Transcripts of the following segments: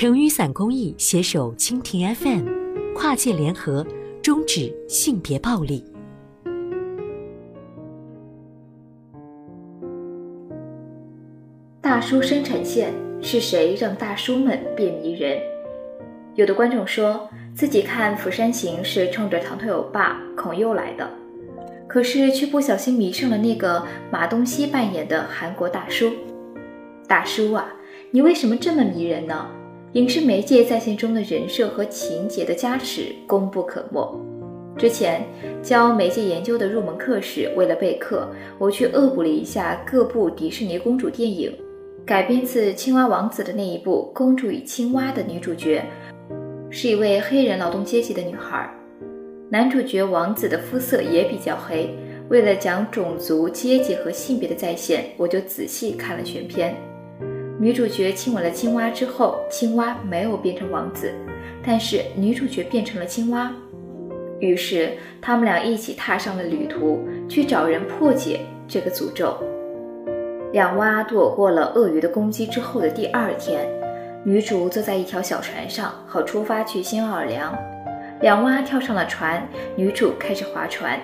成雨伞公益携手蜻蜓 FM，跨界联合，终止性别暴力。大叔生产线是谁让大叔们变迷人？有的观众说自己看《釜山行》是冲着唐腿欧巴孔侑来的，可是却不小心迷上了那个马东锡扮演的韩国大叔。大叔啊，你为什么这么迷人呢？影视媒介在线中的人设和情节的加持功不可没。之前教媒介研究的入门课时，为了备课，我去恶补了一下各部迪士尼公主电影，改编自《青蛙王子》的那一部《公主与青蛙》的女主角是一位黑人劳动阶级的女孩，男主角王子的肤色也比较黑。为了讲种族、阶级和性别的再现，我就仔细看了全片。女主角亲吻了青蛙之后，青蛙没有变成王子，但是女主角变成了青蛙。于是他们俩一起踏上了旅途，去找人破解这个诅咒。两蛙躲过了鳄鱼的攻击之后的第二天，女主坐在一条小船上，好出发去新奥尔良。两蛙跳上了船，女主开始划船，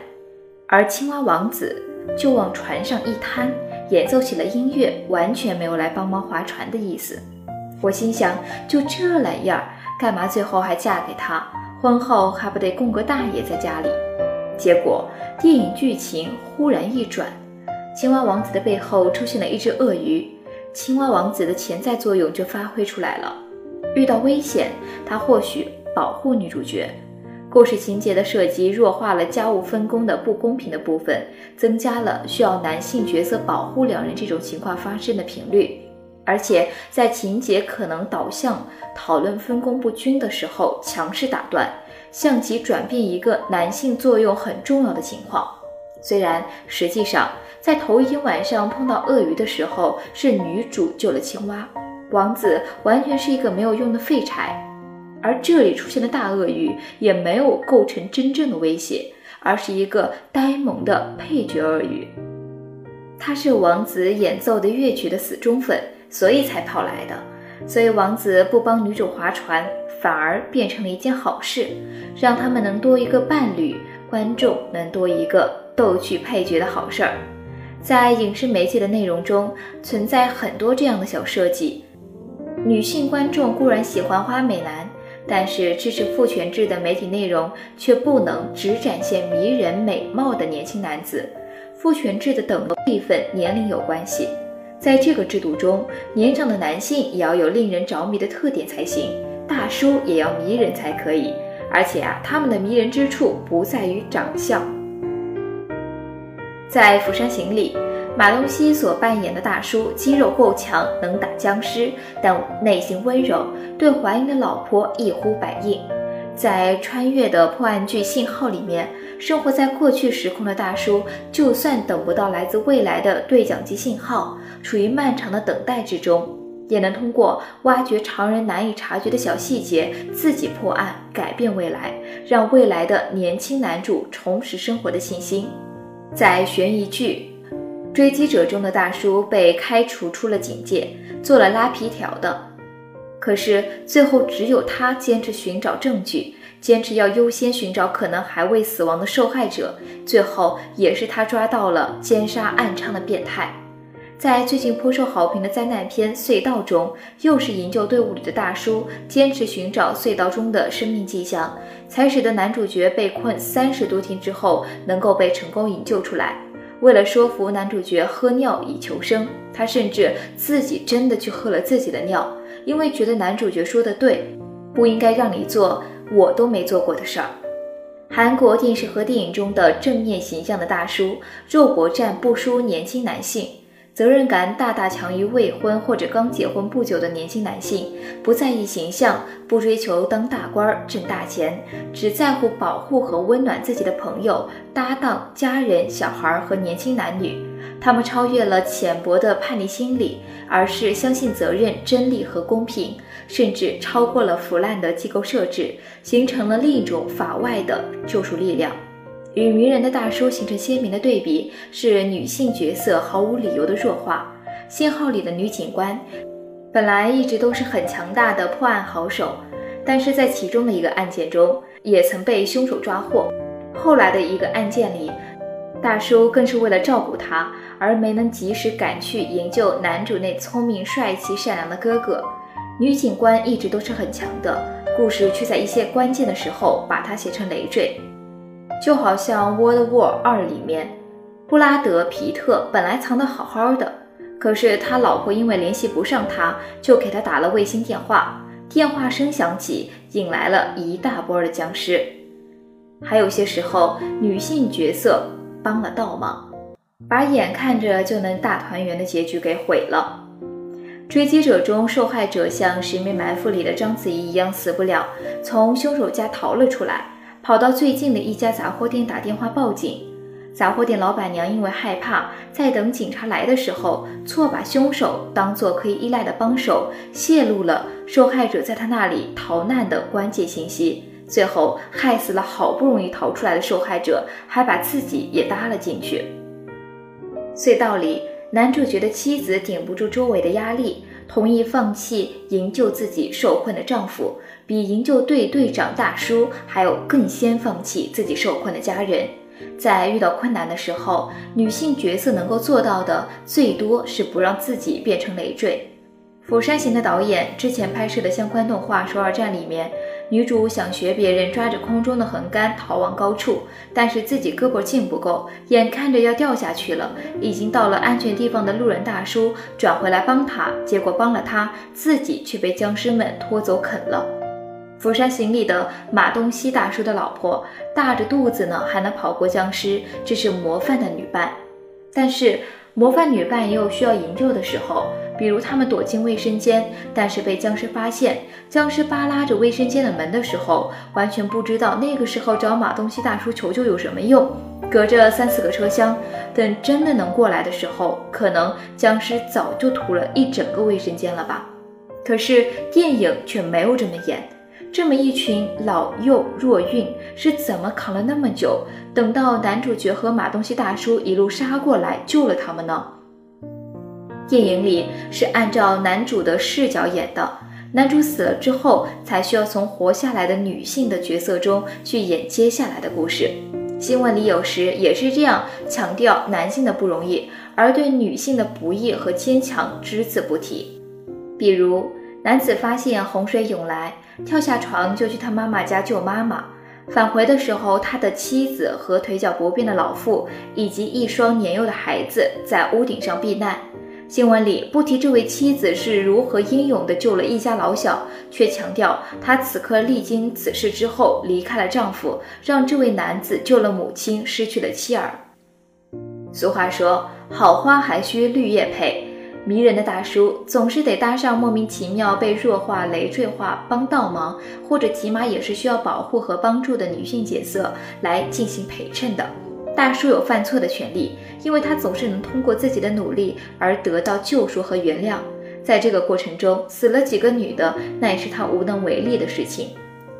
而青蛙王子就往船上一瘫。演奏起了音乐，完全没有来帮忙划船的意思。我心想，就这懒样儿，干嘛最后还嫁给他？婚后还不得供个大爷在家里？结果电影剧情忽然一转，青蛙王子的背后出现了一只鳄鱼，青蛙王子的潜在作用就发挥出来了。遇到危险，他或许保护女主角。故事情节的设计弱化了家务分工的不公平的部分，增加了需要男性角色保护两人这种情况发生的频率，而且在情节可能导向讨论分工不均的时候强势打断，向其转变一个男性作用很重要的情况。虽然实际上在头一天晚上碰到鳄鱼的时候是女主救了青蛙，王子完全是一个没有用的废柴。而这里出现的大鳄鱼也没有构成真正的威胁，而是一个呆萌的配角鳄鱼。他是王子演奏的乐曲的死忠粉，所以才跑来的。所以王子不帮女主划船，反而变成了一件好事，让他们能多一个伴侣，观众能多一个逗趣配角的好事儿。在影视媒介的内容中，存在很多这样的小设计。女性观众固然喜欢花美男。但是支持父权制的媒体内容却不能只展现迷人美貌的年轻男子，父权制的等辈分年龄有关系，在这个制度中，年长的男性也要有令人着迷的特点才行，大叔也要迷人才可以，而且啊，他们的迷人之处不在于长相，在《釜山行》里。马东锡所扮演的大叔肌肉够强，能打僵尸，但内心温柔，对怀孕的老婆一呼百应。在穿越的破案剧《信号》里面，生活在过去时空的大叔，就算等不到来自未来的对讲机信号，处于漫长的等待之中，也能通过挖掘常人难以察觉的小细节，自己破案，改变未来，让未来的年轻男主重拾生活的信心。在悬疑剧。追击者中的大叔被开除出了警戒，做了拉皮条的。可是最后只有他坚持寻找证据，坚持要优先寻找可能还未死亡的受害者。最后也是他抓到了奸杀暗娼的变态。在最近颇受好评的灾难片《隧道》中，又是营救队伍里的大叔坚持寻找隧道中的生命迹象，才使得男主角被困三十多天之后能够被成功营救出来。为了说服男主角喝尿以求生，他甚至自己真的去喝了自己的尿，因为觉得男主角说的对，不应该让你做我都没做过的事儿。韩国电视和电影中的正面形象的大叔，肉搏战不输年轻男性。责任感大大强于未婚或者刚结婚不久的年轻男性，不在意形象，不追求当大官挣大钱，只在乎保护和温暖自己的朋友、搭档、家人、小孩和年轻男女。他们超越了浅薄的叛逆心理，而是相信责任、真理和公平，甚至超过了腐烂的机构设置，形成了另一种法外的救赎力量。与迷人的大叔形成鲜明的对比，是女性角色毫无理由的弱化。信号里的女警官，本来一直都是很强大的破案好手，但是在其中的一个案件中，也曾被凶手抓获。后来的一个案件里，大叔更是为了照顾他，而没能及时赶去营救男主那聪明、帅气、善良的哥哥。女警官一直都是很强的，故事却在一些关键的时候把他写成累赘，就好像《World War 二》里面，布拉德·皮特本来藏得好好的。可是他老婆因为联系不上他，就给他打了卫星电话。电话声响起，引来了一大波的僵尸。还有些时候，女性角色帮了倒忙，把眼看着就能大团圆的结局给毁了。追击者中，受害者像《十面埋伏》里的章子怡一样死不了，从凶手家逃了出来，跑到最近的一家杂货店打电话报警。杂货店老板娘因为害怕，在等警察来的时候，错把凶手当作可以依赖的帮手，泄露了受害者在他那里逃难的关键信息，最后害死了好不容易逃出来的受害者，还把自己也搭了进去。隧道里，男主角的妻子顶不住周围的压力，同意放弃营救自己受困的丈夫，比营救队队长大叔还有更先放弃自己受困的家人。在遇到困难的时候，女性角色能够做到的最多是不让自己变成累赘。《釜山行》的导演之前拍摄的相关动画《首尔站》里面，女主想学别人抓着空中的横杆逃往高处，但是自己胳膊劲不够，眼看着要掉下去了。已经到了安全地方的路人大叔转回来帮她，结果帮了她，自己却被僵尸们拖走啃了。《釜山行》里的马东锡大叔的老婆大着肚子呢，还能跑过僵尸，这是模范的女伴。但是模范女伴也有需要营救的时候，比如他们躲进卫生间，但是被僵尸发现，僵尸扒拉着卫生间的门的时候，完全不知道那个时候找马东锡大叔求救有什么用。隔着三四个车厢，等真的能过来的时候，可能僵尸早就屠了一整个卫生间了吧。可是电影却没有这么演。这么一群老幼弱孕是怎么扛了那么久？等到男主角和马东锡大叔一路杀过来救了他们呢？电影里是按照男主的视角演的，男主死了之后，才需要从活下来的女性的角色中去演接下来的故事。新闻里有时也是这样强调男性的不容易，而对女性的不易和坚强只字不提。比如男子发现洪水涌来。跳下床就去他妈妈家救妈妈。返回的时候，他的妻子和腿脚不便的老妇以及一双年幼的孩子在屋顶上避难。新闻里不提这位妻子是如何英勇地救了一家老小，却强调她此刻历经此事之后离开了丈夫，让这位男子救了母亲，失去了妻儿。俗话说，好花还需绿叶配。迷人的大叔总是得搭上莫名其妙被弱化、累赘化、帮倒忙，或者起码也是需要保护和帮助的女性角色来进行陪衬的。大叔有犯错的权利，因为他总是能通过自己的努力而得到救赎和原谅。在这个过程中，死了几个女的，那也是他无能为力的事情。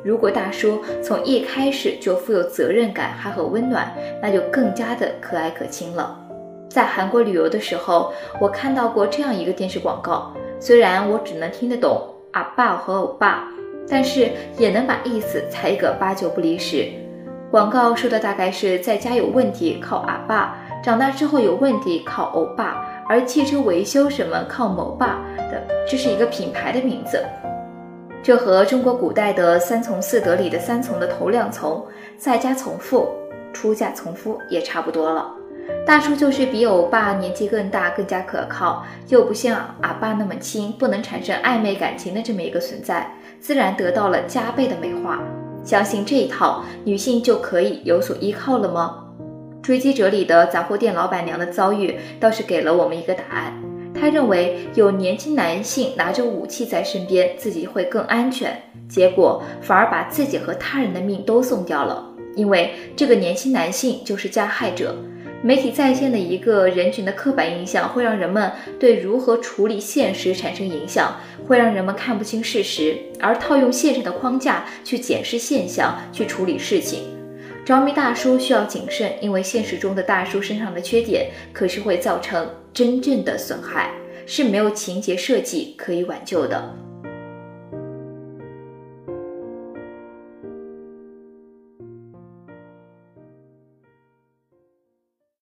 如果大叔从一开始就富有责任感，还很温暖，那就更加的可爱可亲了。在韩国旅游的时候，我看到过这样一个电视广告。虽然我只能听得懂阿爸和欧巴，但是也能把意思猜个八九不离十。广告说的大概是在家有问题靠阿爸，长大之后有问题靠欧巴，而汽车维修什么靠某爸的，这是一个品牌的名字。这和中国古代的三从四德里的三从的头两从，在家从父，出嫁从夫也差不多了。大叔就是比欧巴年纪更大、更加可靠，又不像阿爸那么亲，不能产生暧昧感情的这么一个存在，自然得到了加倍的美化。相信这一套，女性就可以有所依靠了吗？追击者里的杂货店老板娘的遭遇倒是给了我们一个答案。她认为有年轻男性拿着武器在身边，自己会更安全，结果反而把自己和他人的命都送掉了，因为这个年轻男性就是加害者。媒体在线的一个人群的刻板印象，会让人们对如何处理现实产生影响，会让人们看不清事实，而套用现实的框架去检视现象，去处理事情。着迷大叔需要谨慎，因为现实中的大叔身上的缺点，可是会造成真正的损害。是没有情节设计可以挽救的。